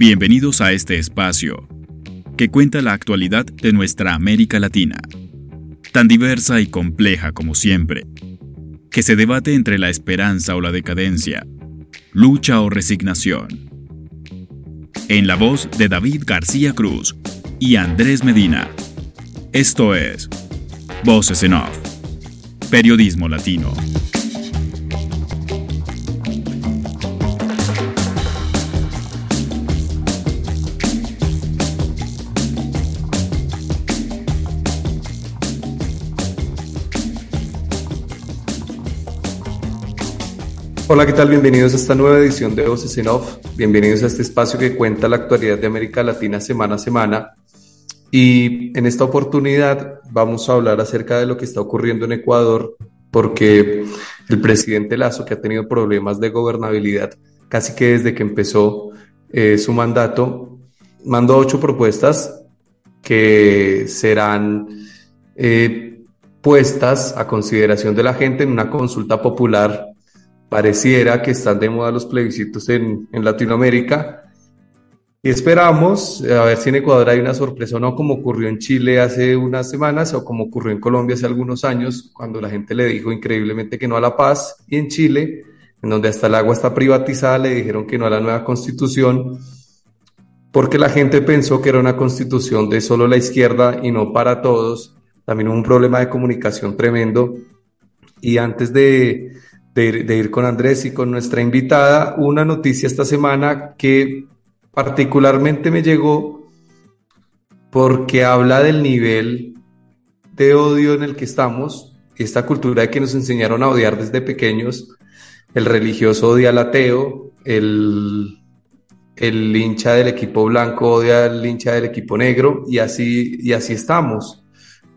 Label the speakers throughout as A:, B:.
A: Bienvenidos a este espacio que cuenta la actualidad de nuestra América Latina, tan diversa y compleja como siempre, que se debate entre la esperanza o la decadencia, lucha o resignación. En la voz de David García Cruz y Andrés Medina. Esto es Voces en Off, Periodismo Latino.
B: Hola, ¿qué tal? Bienvenidos a esta nueva edición de Voces en Off. Bienvenidos a este espacio que cuenta la actualidad de América Latina semana a semana. Y en esta oportunidad vamos a hablar acerca de lo que está ocurriendo en Ecuador, porque el presidente Lazo, que ha tenido problemas de gobernabilidad casi que desde que empezó eh, su mandato, mandó ocho propuestas que serán eh, puestas a consideración de la gente en una consulta popular pareciera que están de moda los plebiscitos en, en Latinoamérica. Y esperamos a ver si en Ecuador hay una sorpresa o no, como ocurrió en Chile hace unas semanas o como ocurrió en Colombia hace algunos años, cuando la gente le dijo increíblemente que no a la paz, y en Chile, en donde hasta el agua está privatizada, le dijeron que no a la nueva constitución, porque la gente pensó que era una constitución de solo la izquierda y no para todos. También hubo un problema de comunicación tremendo. Y antes de, de ir, con Andrés y con nuestra invitada, una noticia esta semana que particularmente me llegó porque habla del nivel de odio en el que estamos, esta cultura de que nos enseñaron a odiar desde pequeños, el religioso odia al ateo, el, el hincha del equipo blanco odia al hincha del equipo negro, y así, y así estamos,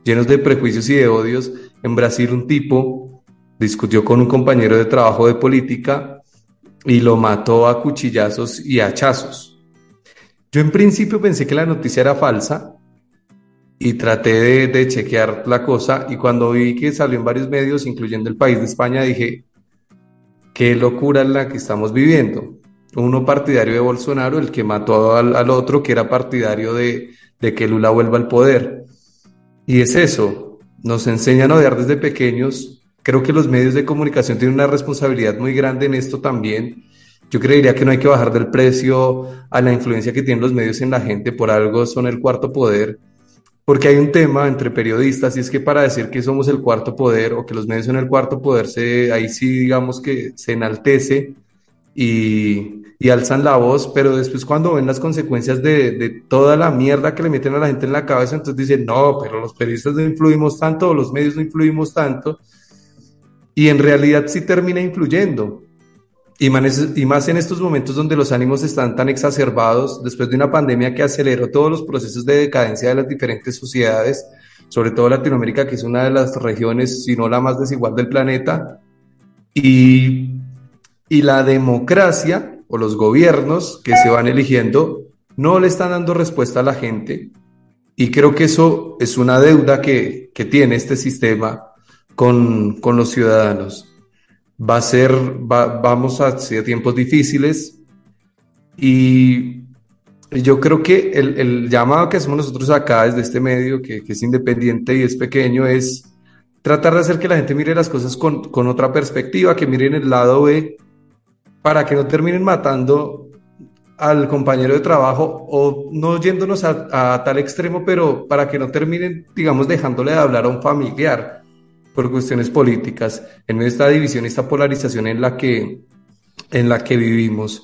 B: llenos de prejuicios y de odios. En Brasil un tipo discutió con un compañero de trabajo de política y lo mató a cuchillazos y hachazos. Yo en principio pensé que la noticia era falsa y traté de, chequear la cosa y cuando vi que salió en varios medios, incluyendo el país de España, dije, qué locura la que estamos viviendo. Uno partidario de Bolsonaro, el que mató al, al otro que era partidario de, de que Lula vuelva al poder. Y es eso, nos enseñan a odiar desde pequeños Creo que los medios de comunicación tienen una responsabilidad muy grande en esto también. Yo creería que no hay que bajar del precio a la influencia que tienen los medios en la gente, por algo son el cuarto poder, porque hay un tema entre periodistas y es que para decir que somos el cuarto poder o que los medios son el cuarto poder, se, ahí sí digamos que se enaltece y, y alzan la voz, pero después cuando ven las consecuencias de, de, toda la mierda que le meten a la gente en la cabeza, entonces dicen, no, pero los periodistas no influimos tanto, los medios no influimos tanto, y en realidad sí termina influyendo. Y más en estos momentos donde los ánimos están tan exacerbados, después de una pandemia que aceleró todos los procesos de decadencia de las diferentes sociedades, sobre todo Latinoamérica, que es una de las regiones, si no la más desigual del planeta, y, y la democracia o los gobiernos que se van eligiendo no le están dando respuesta a la gente. Y creo que eso es una deuda que, que tiene este sistema con, con los ciudadanos. Va a ser, vamos hacia tiempos difíciles y yo creo que el, el, llamado que hacemos nosotros acá desde este medio, que, que, es independiente y es pequeño, es tratar de hacer que la gente mire las cosas con, con otra perspectiva, que miren el lado B, para que no terminen matando al compañero de trabajo o no yéndonos a, a, tal extremo, pero para que no terminen, digamos, dejándole de hablar a un familiar por cuestiones políticas, en esta división, esta polarización en la que, en la que vivimos.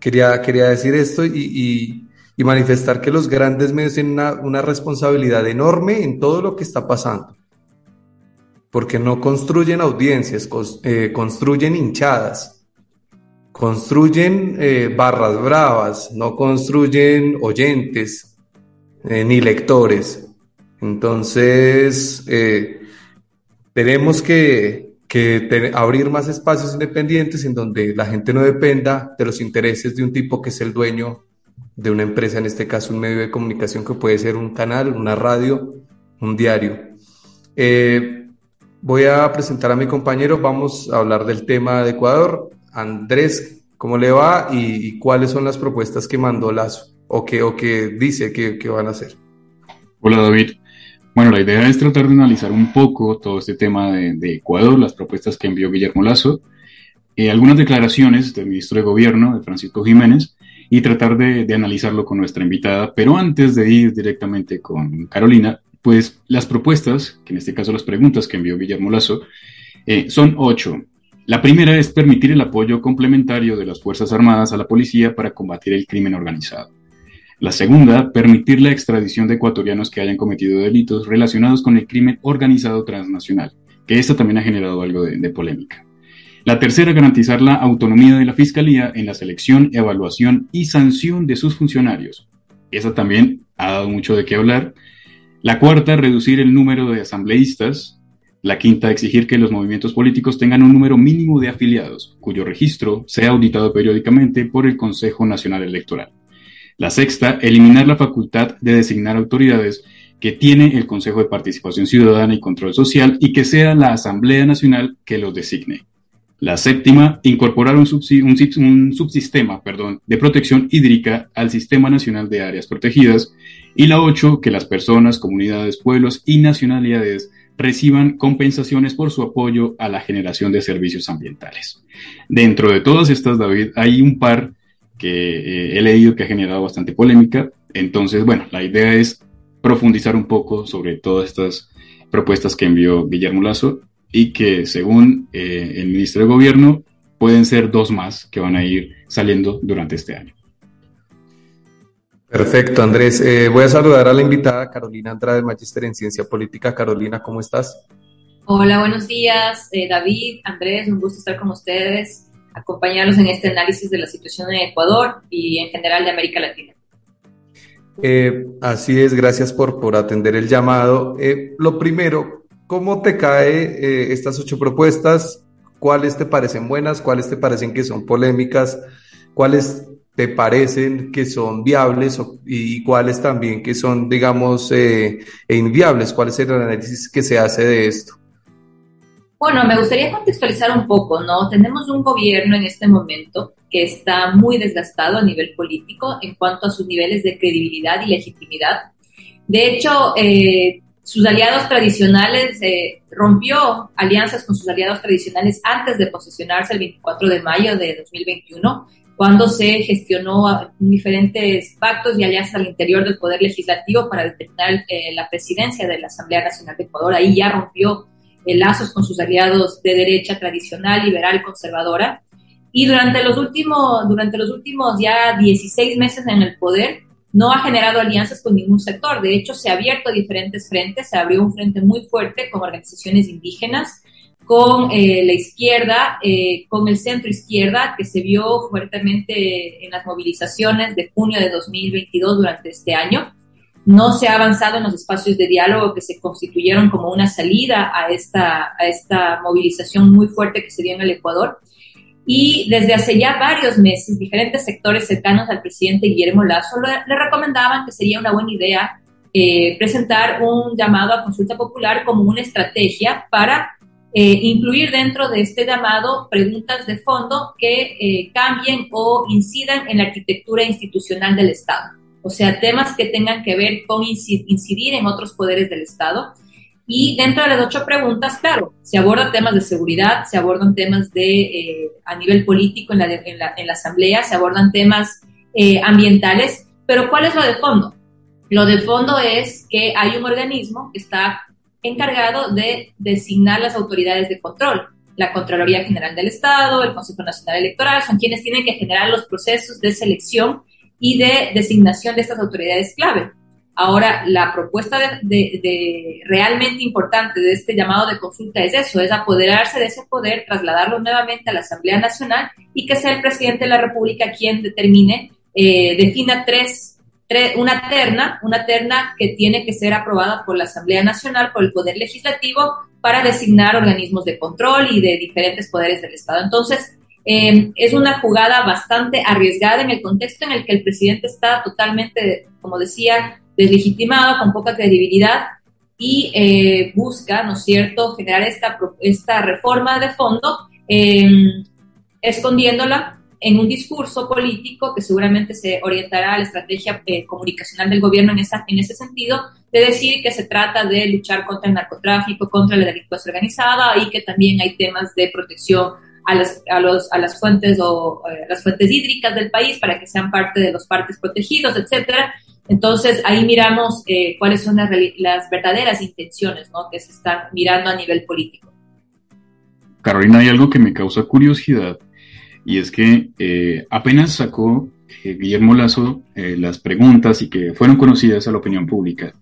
B: Quería, quería decir esto y, y, manifestar que los grandes medios tienen una, una, responsabilidad enorme en todo lo que está pasando, porque no construyen audiencias, eh, construyen hinchadas, construyen eh, barras bravas, no construyen oyentes eh, ni lectores. Entonces, eh, tenemos que, que abrir más espacios independientes en donde la gente no dependa de los intereses de un tipo que es el dueño de una empresa, en este caso un medio de comunicación que puede ser un canal, una radio, un diario. Eh, voy a presentar a mi compañero, vamos a hablar del tema de Ecuador. Andrés, ¿Cómo le va y, cuáles son las propuestas que mandó Lazo o que, o que dice que van a hacer?
C: Hola David. Bueno, la idea es tratar de analizar un poco todo este tema de, Ecuador, las propuestas que envió Guillermo Lazo, eh, algunas declaraciones del ministro de Gobierno, de Francisco Jiménez, y tratar de, analizarlo con nuestra invitada. Pero antes de ir directamente con Carolina, pues las propuestas, que en este caso las preguntas que envió Guillermo Lazo, eh, son ocho. La primera es permitir el apoyo complementario de las Fuerzas Armadas a la policía para combatir el crimen organizado. La segunda, permitir la extradición de ecuatorianos que hayan cometido delitos relacionados con el crimen organizado transnacional, que esto también ha generado algo de, polémica. La tercera, garantizar la autonomía de la Fiscalía en la selección, evaluación y sanción de sus funcionarios. Esa también ha dado mucho de qué hablar. La cuarta, reducir el número de asambleístas la quinta, exigir que los movimientos políticos tengan un número mínimo de afiliados, cuyo registro sea auditado periódicamente por el Consejo Nacional Electoral. La sexta, eliminar la facultad de designar autoridades que tiene el Consejo de Participación Ciudadana y Control Social y que sea la Asamblea Nacional que los designe. La séptima, incorporar un, subsistema perdón, de protección hídrica al Sistema Nacional de Áreas Protegidas. Y la ocho, que las personas, comunidades, pueblos y nacionalidades reciban compensaciones por su apoyo a la generación de servicios ambientales. Dentro de todas estas, David, hay un par que eh, he leído que ha generado bastante polémica. Entonces, bueno, la idea es profundizar un poco sobre todas estas propuestas que envió Guillermo Lazo y que según eh, el ministro de Gobierno pueden ser dos más que van a ir saliendo durante este año.
B: Perfecto, Andrés. Eh, voy a saludar a la invitada Carolina Andrade, Magister en Ciencia Política. Carolina, ¿cómo estás?
D: Hola, buenos días, eh, David, Andrés, un gusto estar con ustedes, acompañarlos en este análisis de la situación en Ecuador y en general de América Latina.
B: Eh, así es, gracias por, por atender el llamado. lo primero, ¿cómo te cae estas ocho propuestas? ¿Cuáles te parecen buenas? ¿Cuáles te parecen que son polémicas? ¿Cuáles te parecen que son viables y cuáles también que son, digamos, eh, inviables? ¿Cuál es el análisis que se hace de esto?
D: Bueno, me gustaría contextualizar un poco, ¿no? Tenemos un gobierno en este momento que está muy desgastado a nivel político en cuanto a sus niveles de credibilidad y legitimidad. De hecho, eh, sus aliados tradicionales, eh, rompió alianzas con sus aliados tradicionales antes de posesionarse el 24 de mayo de 2021 cuando se gestionó diferentes pactos y alianzas al interior del Poder Legislativo para determinar eh, la presidencia de la Asamblea Nacional de Ecuador. Ahí ya rompió lazos con sus aliados de derecha tradicional, liberal, conservadora. Y durante los últimos, durante los últimos ya 16 meses en el poder, no ha generado alianzas con ningún sector. De hecho, se ha abierto diferentes frentes. Se abrió un frente muy fuerte con organizaciones indígenas, con eh, la izquierda, eh, con el centro izquierda, que se vio fuertemente en las movilizaciones de junio de 2022 durante este año. No se ha avanzado en los espacios de diálogo que se constituyeron como una salida a esta, movilización muy fuerte que se dio en el Ecuador. Y desde hace ya varios meses, diferentes sectores cercanos al presidente Guillermo Lazo le, recomendaban que sería una buena idea eh, presentar un llamado a consulta popular como una estrategia para eh, incluir dentro de este llamado preguntas de fondo que eh, cambien o incidan en la arquitectura institucional del Estado. O sea, temas que tengan que ver con incidir en otros poderes del Estado. Y dentro de las ocho preguntas, claro, se abordan temas de seguridad, se abordan temas de, eh, a nivel político en la, en, la, Asamblea, se abordan temas ambientales, pero ¿cuál es lo de fondo? Lo de fondo es que hay un organismo que está encargado de designar las autoridades de control. La Contraloría General del Estado, el Consejo Nacional Electoral, son quienes tienen que generar los procesos de selección y de designación de estas autoridades clave. Ahora, la propuesta de, realmente importante de este llamado de consulta es eso, es apoderarse de ese poder, trasladarlo nuevamente a la Asamblea Nacional y que sea el presidente de la República quien determine, eh, defina tres una terna, una terna que tiene que ser aprobada por la Asamblea Nacional, por el Poder Legislativo, para designar organismos de control y de diferentes poderes del Estado. Entonces, eh, es una jugada bastante arriesgada en el contexto en el que el presidente está totalmente, como decía, deslegitimado, con poca credibilidad y eh, busca, ¿no es cierto?, generar esta, esta reforma de fondo, eh, escondiéndola en un discurso político que seguramente se orientará a la estrategia eh, comunicacional del gobierno en, esa, en ese sentido, de decir que se trata de luchar contra el narcotráfico, contra la delincuencia organizada y que también hay temas de protección a las, a los, a las fuentes o eh, las fuentes hídricas del país para que sean parte de los parques protegidos, etcétera. Entonces ahí miramos eh, cuáles son las, las verdaderas intenciones ¿no? que se están mirando a nivel político.
C: Carolina, hay algo que me causa curiosidad y es que eh, apenas sacó Guillermo Lazo las preguntas y que fueron conocidas a la opinión pública.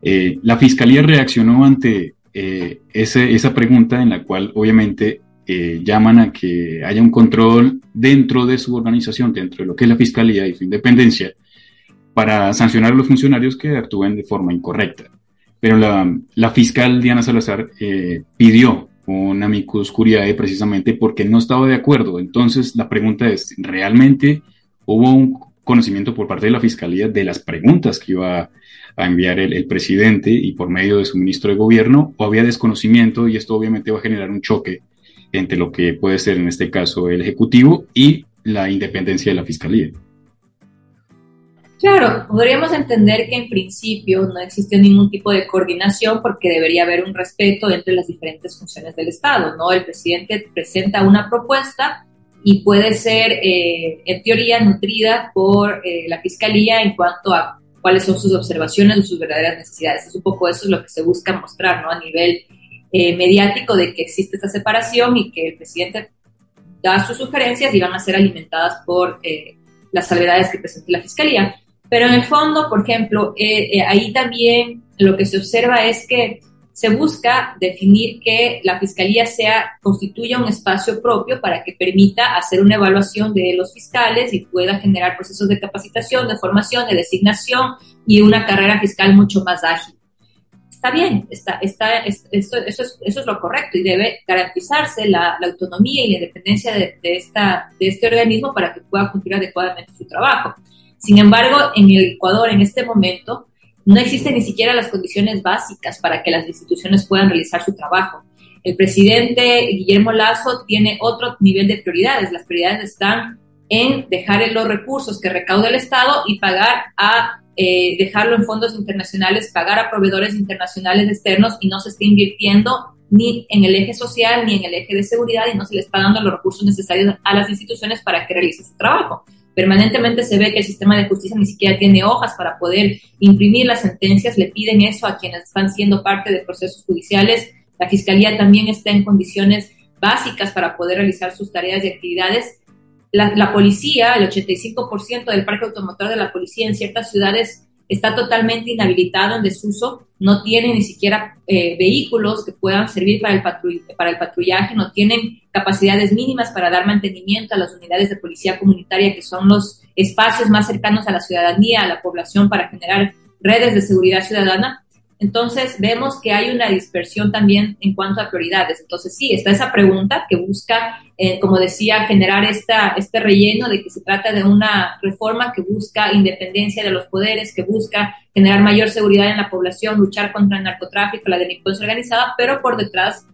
C: la fiscalía reaccionó ante ese, esa pregunta en la cual obviamente eh, llaman a que haya un control dentro de su organización, dentro de lo que es la fiscalía y su independencia, para sancionar a los funcionarios que actúen de forma incorrecta. Pero la, fiscal Diana Salazar eh, pidió una amicus curiae precisamente porque no estaba de acuerdo. Entonces la pregunta es, ¿realmente hubo un conocimiento por parte de la fiscalía de las preguntas que iba a enviar el, presidente y por medio de su ministro de gobierno o había desconocimiento y esto obviamente va a generar un choque entre lo que puede ser en este caso el Ejecutivo y la independencia de la Fiscalía.
D: Claro, podríamos entender que en principio no existe ningún tipo de coordinación porque debería haber un respeto entre las diferentes funciones del Estado, ¿no? El presidente presenta una propuesta y puede ser, eh, en teoría, nutrida por eh, la Fiscalía en cuanto a cuáles son sus observaciones o sus verdaderas necesidades. Es un poco eso es lo que se busca mostrar, ¿no? A nivel eh, mediático de que existe esta separación y que el presidente da sus sugerencias y van a ser alimentadas por eh, las salvedades que presente la Fiscalía. Pero en el fondo, por ejemplo, eh, ahí también lo que se observa es que se busca definir que la Fiscalía sea, constituya un espacio propio para que permita hacer una evaluación de los fiscales y pueda generar procesos de capacitación, de formación, de designación y una carrera fiscal mucho más ágil está bien, está, está, eso, eso, es, eso es lo correcto y debe garantizarse la, la autonomía y la independencia de, de, esta, de este organismo para que pueda cumplir adecuadamente su trabajo. Sin embargo, en el Ecuador, en este momento, no existen ni siquiera las condiciones básicas para que las instituciones puedan realizar su trabajo. El presidente Guillermo Lazo tiene otro nivel de prioridades. Las prioridades están en dejar los recursos que recauda el Estado y pagar a eh, dejarlo en fondos internacionales, pagar a proveedores internacionales externos y no se esté invirtiendo ni en el eje social ni en el eje de seguridad y no se le está dando los recursos necesarios a las instituciones para que realicen su trabajo. Permanentemente se ve que el sistema de justicia ni siquiera tiene hojas para poder imprimir las sentencias, le piden eso a quienes están siendo parte de procesos judiciales. La Fiscalía también está en condiciones básicas para poder realizar sus tareas y actividades la, policía, el 85% del parque automotor de la policía en ciertas ciudades está totalmente inhabilitado en desuso, no tiene ni siquiera eh, vehículos que puedan servir para el, para el patrullaje, no tienen capacidades mínimas para dar mantenimiento a las unidades de policía comunitaria, que son los espacios más cercanos a la ciudadanía, a la población, para generar redes de seguridad ciudadana. Entonces, vemos que hay una dispersión también en cuanto a prioridades. Entonces, sí, está esa pregunta que busca, eh, como decía, generar esta, este relleno de que se trata de una reforma que busca independencia de los poderes, que busca generar mayor seguridad en la población, luchar contra el narcotráfico, la delincuencia organizada, pero por detrás,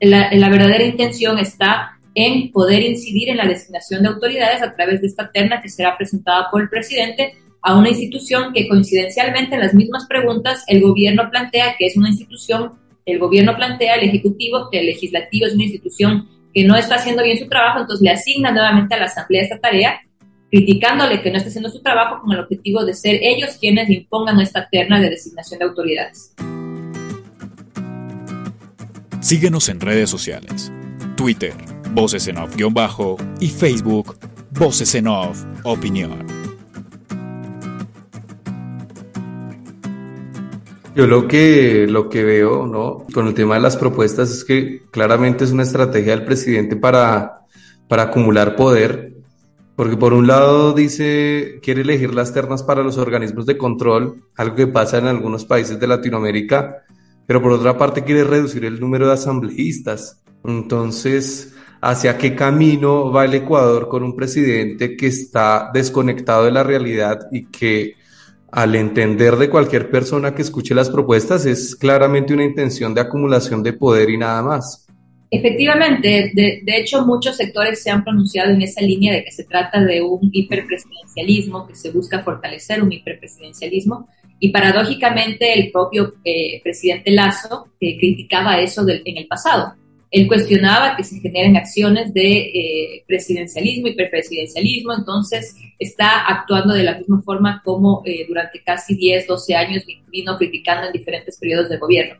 D: la, la verdadera intención está en poder incidir en la designación de autoridades a través de esta terna que será presentada por el presidente a una institución que coincidencialmente en las mismas preguntas el gobierno plantea que es una institución, el gobierno plantea, el Ejecutivo, que el Legislativo es una institución que no está haciendo bien su trabajo, entonces le asigna nuevamente a la Asamblea esta tarea, criticándole que no está haciendo su trabajo con el objetivo de ser ellos quienes impongan esta terna de designación de autoridades.
A: Síguenos en redes sociales, Twitter, Voces en Off-Bajo y Facebook, Voces en Off Opinión.
B: Yo lo que, lo que veo, ¿no? Con el tema de las propuestas es que claramente es una estrategia del presidente para, para acumular poder, porque por un lado dice, quiere elegir las ternas para los organismos de control, algo que pasa en algunos países de Latinoamérica, pero por otra parte quiere reducir el número de asambleístas. Entonces, ¿hacia qué camino va el Ecuador con un presidente que está desconectado de la realidad y que al entender de cualquier persona que escuche las propuestas, es claramente una intención de acumulación de poder y nada más.
D: Efectivamente, de, hecho muchos sectores se han pronunciado en esa línea de que se trata de un hiperpresidencialismo, que se busca fortalecer un hiperpresidencialismo, y paradójicamente el propio eh, presidente Lazo eh, criticaba eso en el pasado. Él cuestionaba que se generen acciones de eh, presidencialismo, hiperpresidencialismo, entonces está actuando de la misma forma como eh, durante casi 10, 12 años vino criticando en diferentes periodos de gobierno.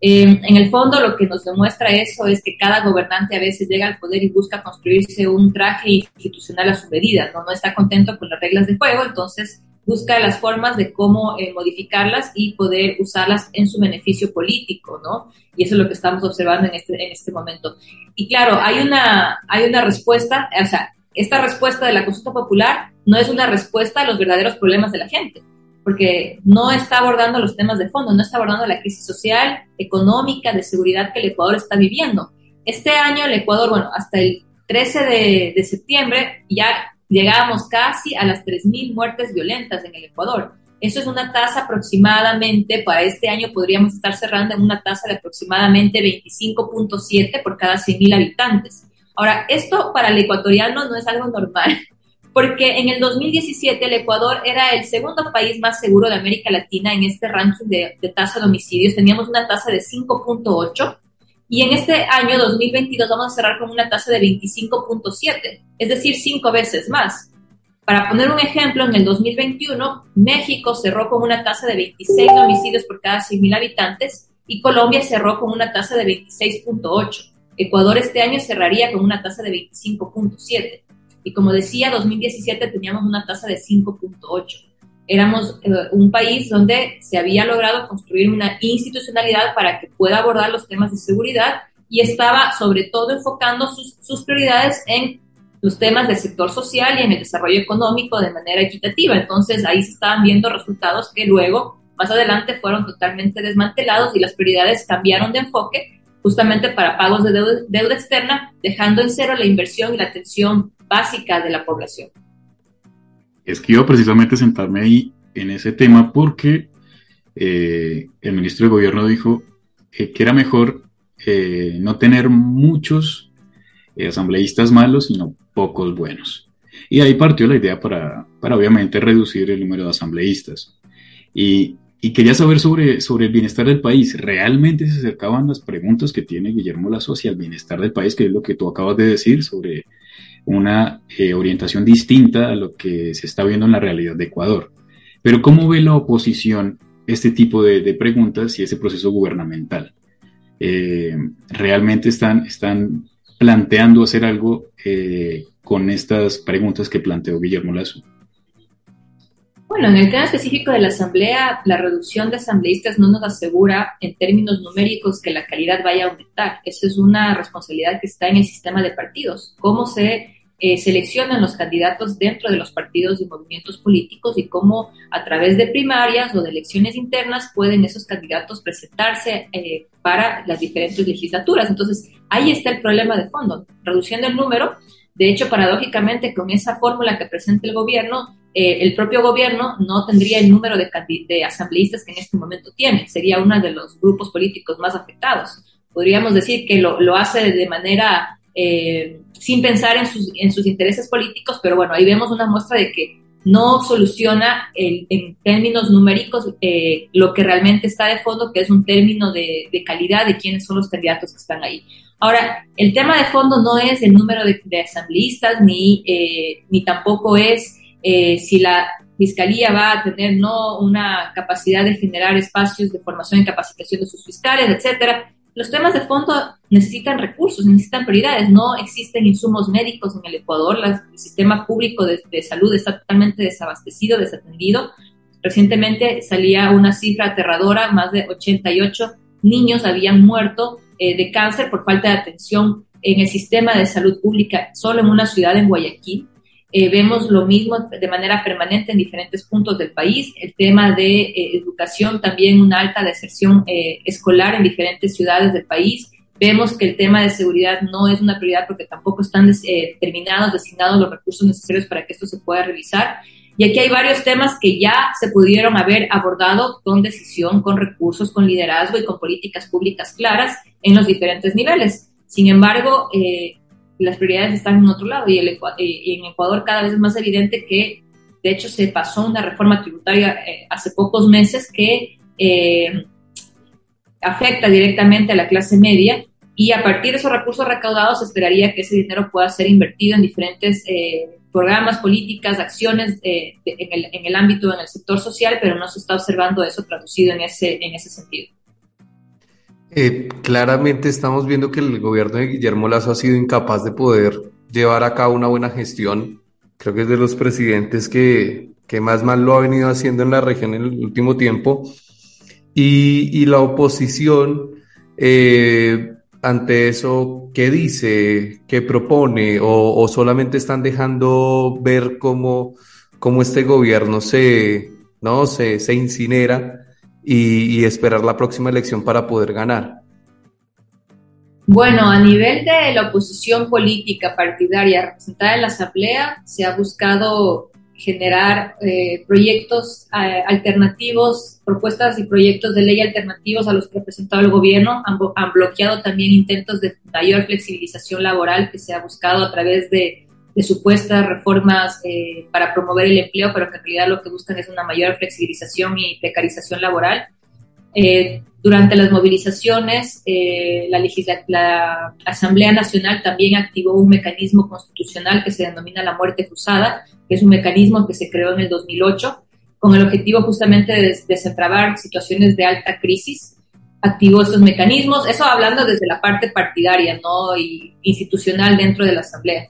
D: Eh, en el fondo, lo que nos demuestra eso es que cada gobernante a veces llega al poder y busca construirse un traje institucional a su medida. No está contento con las reglas de juego, entonces busca las formas de cómo eh, modificarlas y poder usarlas en su beneficio político, ¿no? Y eso es lo que estamos observando en este, en este momento. Y claro, hay una, hay una respuesta, o sea, esta respuesta de la consulta popular no es una respuesta a los verdaderos problemas de la gente porque no está abordando los temas de fondo, no está abordando la crisis social, económica, de seguridad que el Ecuador está viviendo. Este año el Ecuador, bueno, hasta el 13 de, de septiembre ya llegábamos casi a las 3.000 muertes violentas en el Ecuador. Eso es una tasa aproximadamente, para este año podríamos estar cerrando en una tasa de aproximadamente 25.7 por cada 100.000 habitantes. Ahora, esto para el ecuatoriano no es algo normal porque en el 2017 el Ecuador era el segundo país más seguro de América Latina en este ranking de, tasa de homicidios. Teníamos una tasa de 5.8 y en este año 2022 vamos a cerrar con una tasa de 25.7, es decir, cinco veces más. Para poner un ejemplo, en el 2021 México cerró con una tasa de 26 homicidios por cada 100.000 habitantes y Colombia cerró con una tasa de 26.8. Ecuador este año cerraría con una tasa de 25.7. Y como decía, 2017 teníamos una tasa de 5.8. Éramos eh, un país donde se había logrado construir una institucionalidad para que pueda abordar los temas de seguridad y estaba sobre todo enfocando sus, sus prioridades en los temas del sector social y en el desarrollo económico de manera equitativa. Entonces ahí se estaban viendo resultados que luego, más adelante, fueron totalmente desmantelados y las prioridades cambiaron de enfoque justamente para pagos de deuda, deuda externa, dejando en cero la inversión y la atención básica de la población.
C: Es que iba precisamente a sentarme ahí en ese tema porque eh, el ministro de Gobierno dijo que era mejor eh, no tener muchos eh, asambleístas malos, sino pocos buenos. Y ahí partió la idea para, para obviamente reducir el número de asambleístas. Y, y, quería saber sobre, sobre el bienestar del país. ¿Realmente se acercaban las preguntas que tiene Guillermo Lazo hacia el bienestar del país, que es lo que tú acabas de decir sobre una eh, orientación distinta a lo que se está viendo en la realidad de Ecuador. Pero ¿cómo ve la oposición este tipo de, preguntas y ese proceso gubernamental? Eh, ¿Realmente están, están planteando hacer algo eh, con estas preguntas que planteó Guillermo Lazo?
D: Bueno, en el tema específico de la asamblea, la reducción de asambleístas no nos asegura en términos numéricos que la calidad vaya a aumentar. Eso es una responsabilidad que está en el sistema de partidos. Cómo se eh, seleccionan los candidatos dentro de los partidos y movimientos políticos y cómo a través de primarias o de elecciones internas pueden esos candidatos presentarse eh, para las diferentes legislaturas. Entonces, ahí está el problema de fondo, reduciendo el número. De hecho, paradójicamente, con esa fórmula que presenta el gobierno, eh, el propio gobierno no tendría el número de, de asambleístas que en este momento tiene. Sería uno de los grupos políticos más afectados. Podríamos decir que lo, lo hace de manera eh, sin pensar en sus, en sus intereses políticos, pero bueno, ahí vemos una muestra de que no soluciona en términos numéricos eh, lo que realmente está de fondo, que es un término de, calidad de quiénes son los candidatos que están ahí. Ahora, el tema de fondo no es el número de, asambleístas, ni, eh, ni tampoco es si la fiscalía va a tener no una capacidad de generar espacios de formación y capacitación de sus fiscales, etcétera los temas de fondo necesitan recursos, necesitan prioridades. No existen insumos médicos en el Ecuador, el sistema público de, salud está totalmente desabastecido, desatendido. Recientemente salía una cifra aterradora, más de 88 niños habían muerto eh, de cáncer por falta de atención en el sistema de salud pública solo en una ciudad en Guayaquil. Eh, vemos lo mismo de manera permanente en diferentes puntos del país. El tema de eh, educación, también una alta deserción eh, escolar en diferentes ciudades del país. Vemos que el tema de seguridad no es una prioridad porque tampoco están terminados, designados los recursos necesarios para que esto se pueda realizar. Y aquí hay varios temas que ya se pudieron haber abordado con decisión, con recursos, con liderazgo y con políticas públicas claras en los diferentes niveles. Sin embargo, eh, las prioridades están en otro lado y, el, en Ecuador cada vez es más evidente que, de hecho, se pasó una reforma tributaria hace pocos meses que afecta directamente a la clase media y a partir de esos recursos recaudados esperaría que ese dinero pueda ser invertido en diferentes eh, programas, políticas, acciones eh, en, el, en, el, ámbito, en el sector social, pero no se está observando eso traducido en ese, en ese sentido.
B: Claramente estamos viendo que el gobierno de Guillermo Lazo ha sido incapaz de poder llevar a cabo una buena gestión. Creo que es de los presidentes que, que más mal lo ha venido haciendo en la región en el último tiempo. Y, y la oposición eh, ante eso, ¿qué dice? ¿Qué propone? ¿O, solamente están dejando ver cómo, cómo este gobierno se, ¿no? se, se incinera y, esperar la próxima elección para poder ganar?
D: Bueno, a nivel de la oposición política partidaria representada en la Asamblea, se ha buscado generar eh, proyectos eh, alternativos, propuestas y proyectos de ley alternativos a los que ha presentado el gobierno. Han, bloqueado también intentos de mayor flexibilización laboral que se ha buscado a través de, supuestas reformas eh, para promover el empleo, pero que en realidad lo que buscan es una mayor flexibilización y precarización laboral. durante las movilizaciones, la, la Asamblea Nacional también activó un mecanismo constitucional que se denomina la muerte cruzada, que es un mecanismo que se creó en el 2008 con el objetivo justamente de desentrabar situaciones de alta crisis. Activó estos mecanismos, eso hablando desde la parte partidaria ¿no? y institucional dentro de la Asamblea.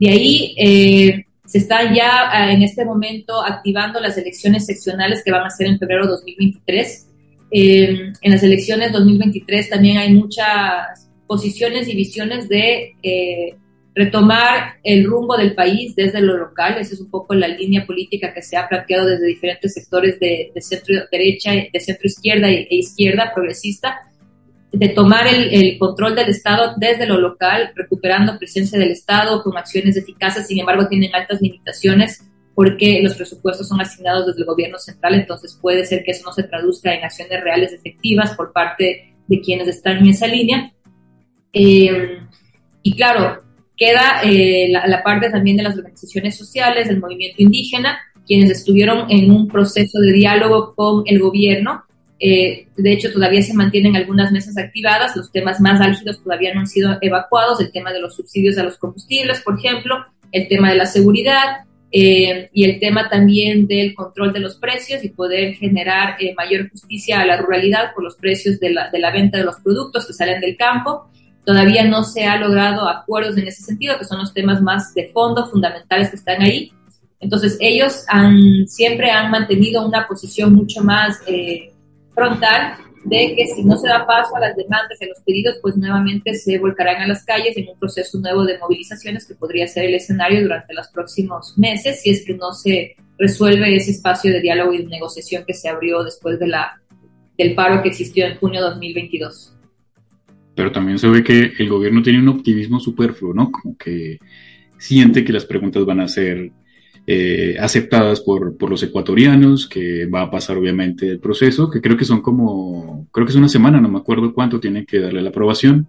D: De ahí eh, se están ya eh, en este momento activando las elecciones seccionales que van a ser en febrero de 2023. Eh, en las elecciones 2023 también hay muchas posiciones y visiones de retomar el rumbo del país desde lo local, esa es un poco la línea política que se ha planteado desde diferentes sectores de, centro derecha, de centro izquierda e, izquierda progresista, de tomar el, control del Estado desde lo local, recuperando presencia del Estado con acciones eficaces, sin embargo tienen altas limitaciones porque los presupuestos son asignados desde el gobierno central, entonces puede ser que eso no se traduzca en acciones reales efectivas por parte de quienes están en esa línea. Eh, y claro, Queda eh, la, parte también de las organizaciones sociales, del movimiento indígena, quienes estuvieron en un proceso de diálogo con el gobierno. Eh, de hecho, todavía se mantienen algunas mesas activadas, los temas más álgidos todavía no han sido evacuados, el tema de los subsidios a los combustibles, por ejemplo, el tema de la seguridad, eh, y el tema también del control de los precios y poder generar mayor justicia a la ruralidad por los precios de la, de la, venta de los productos que salen del campo Todavía no se ha logrado acuerdos en ese sentido, que son los temas más de fondo, fundamentales que están ahí. Entonces, ellos han, siempre han mantenido una posición mucho más eh, frontal de que si no se da paso a las demandas y a los pedidos, pues nuevamente se volcarán a las calles en un proceso nuevo de movilizaciones que podría ser el escenario durante los próximos meses si es que no se resuelve ese espacio de diálogo y de negociación que se abrió después de la, del paro que existió en junio de 2022
C: pero también se ve que el gobierno tiene un optimismo superfluo, ¿no? Como que siente que las preguntas van a ser eh, aceptadas por, por, los ecuatorianos, que va a pasar obviamente el proceso, que creo que son como, creo que es una semana, no me acuerdo cuánto tiene que darle la aprobación,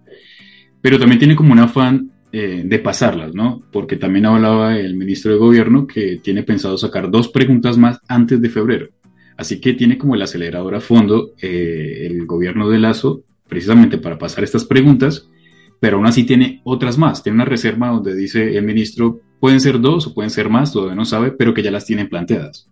C: pero también tiene como un afán eh, de pasarlas, ¿no? Porque también hablaba el ministro de Gobierno que tiene pensado sacar dos preguntas más antes de febrero. Así que tiene como el acelerador a fondo eh, el gobierno de Lazo precisamente para pasar estas preguntas, pero aún así tiene otras más. Tiene una reserva donde dice el ministro, pueden ser dos o pueden ser más, todavía no sabe, pero que ya las tienen planteadas.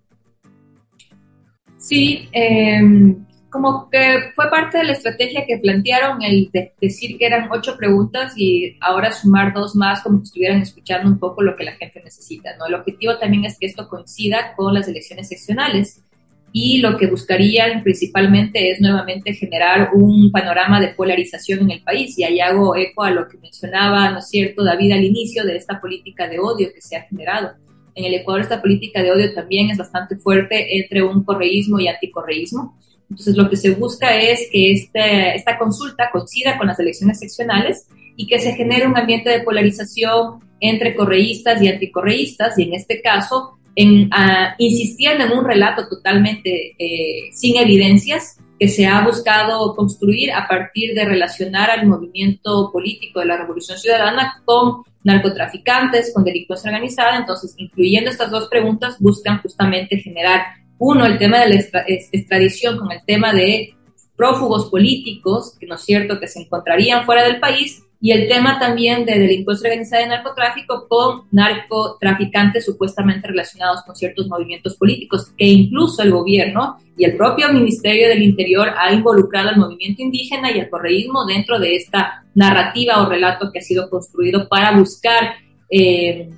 D: Sí, em, como que fue parte de la estrategia que plantearon el de decir que eran ocho preguntas y ahora sumar dos más como que estuvieran escuchando un poco lo que la gente necesita. ¿no? El objetivo también es que esto coincida con las elecciones seccionales y lo que buscarían principalmente es nuevamente generar un panorama de polarización en el país. Y ahí hago eco a lo que mencionaba, ¿no es cierto?, David al inicio de esta política de odio que se ha generado. En el Ecuador esta política de odio también es bastante fuerte entre un correísmo y anticorreísmo. Entonces lo que se busca es que este, esta consulta coincida con las elecciones seccionales y que se genere un ambiente de polarización entre correístas y anticorreístas y en este caso en, insistiendo en un relato totalmente eh, sin evidencias que se ha buscado construir a partir de relacionar al movimiento político de la Revolución Ciudadana con narcotraficantes, con delincuencia organizada. Entonces, incluyendo estas dos preguntas, buscan justamente generar, uno, el tema de la extradición con el tema de prófugos políticos, que no es cierto que se encontrarían fuera del país, y el tema también de delincuencia organizada y narcotráfico con narcotraficantes supuestamente relacionados con ciertos movimientos políticos, que incluso el gobierno y el propio Ministerio del Interior ha involucrado al movimiento indígena y al correísmo dentro de esta narrativa o relato que ha sido construido para buscar eh,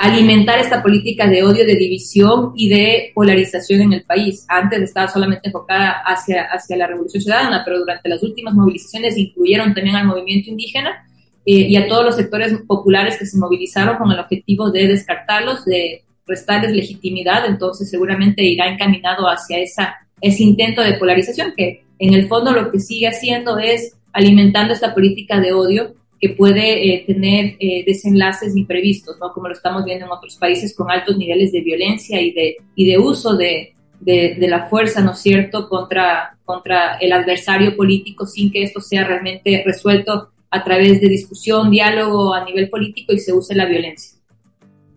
D: alimentar esta política de odio, de división y de polarización en el país. Antes estaba solamente enfocada hacia, hacia la revolución ciudadana, pero durante las últimas movilizaciones incluyeron también al movimiento indígena eh, y a todos los sectores populares que se movilizaron con el objetivo de descartarlos, de restarles legitimidad, entonces seguramente irá encaminado hacia esa, ese intento de polarización que en el fondo lo que sigue haciendo es alimentando esta política de odio que puede eh, tener eh, desenlaces imprevistos, ¿no? Como lo estamos viendo en otros países con altos niveles de violencia y de, y de uso de, de, la fuerza, ¿no es cierto?, contra, contra el adversario político sin que esto sea realmente resuelto a través de discusión, diálogo a nivel político y se use la violencia.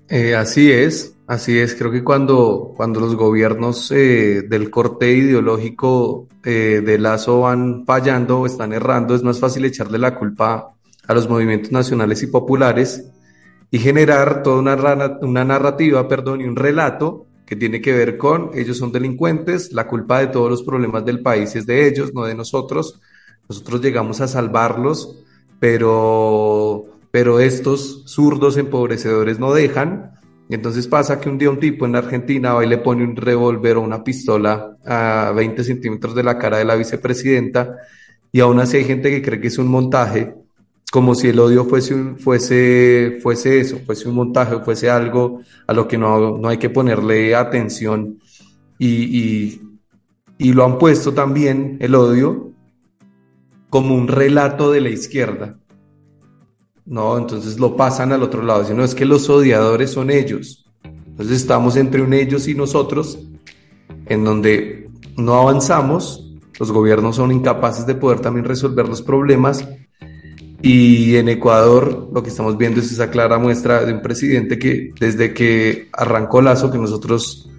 B: Eh, así es, así es. Creo que cuando, cuando los gobiernos del corte ideológico de Lazo van fallando o están errando, es más fácil echarle la culpa a los movimientos nacionales y populares y generar toda una, narrativa, perdón, y un relato que tiene que ver con ellos son delincuentes, la culpa de todos los problemas del país es de ellos, no de nosotros. Nosotros llegamos a salvarlos, pero, pero estos zurdos empobrecedores no dejan. Entonces pasa que un día un tipo en Argentina va le pone un revólver o una pistola a 20 centímetros de la cara de la vicepresidenta y aún así hay gente que cree que es un montaje como si el odio fuese, fuese, fuese eso, fuese un montaje, fuese algo a lo que no, no hay que ponerle atención. Y, y, lo han puesto también, el odio, como un relato de la izquierda. No, entonces lo pasan al otro lado, sino es que los odiadores son ellos. Entonces estamos entre un ellos y nosotros, en donde no avanzamos, los gobiernos son incapaces de poder también resolver los problemas y en Ecuador lo que estamos viendo es esa clara muestra de un presidente que desde que arrancó Lazo, que nosotros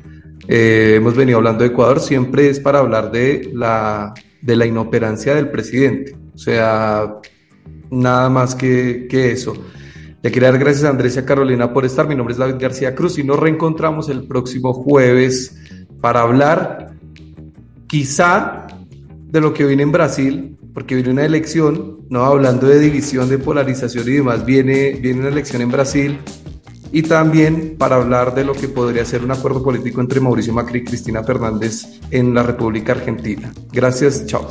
B: eh, hemos venido hablando de Ecuador, siempre es para hablar de la, de la inoperancia del presidente. O sea, nada más que, que eso. Le quería dar gracias a Andrés y a Carolina por estar. Mi nombre es David García Cruz y nos reencontramos el próximo jueves para hablar quizá de lo que viene en Brasil, porque viene una elección, no hablando de división, de polarización y demás, viene, viene una elección en Brasil y también para hablar de lo que podría ser un acuerdo político entre Mauricio Macri y Cristina Fernández en la República Argentina. Gracias, chao.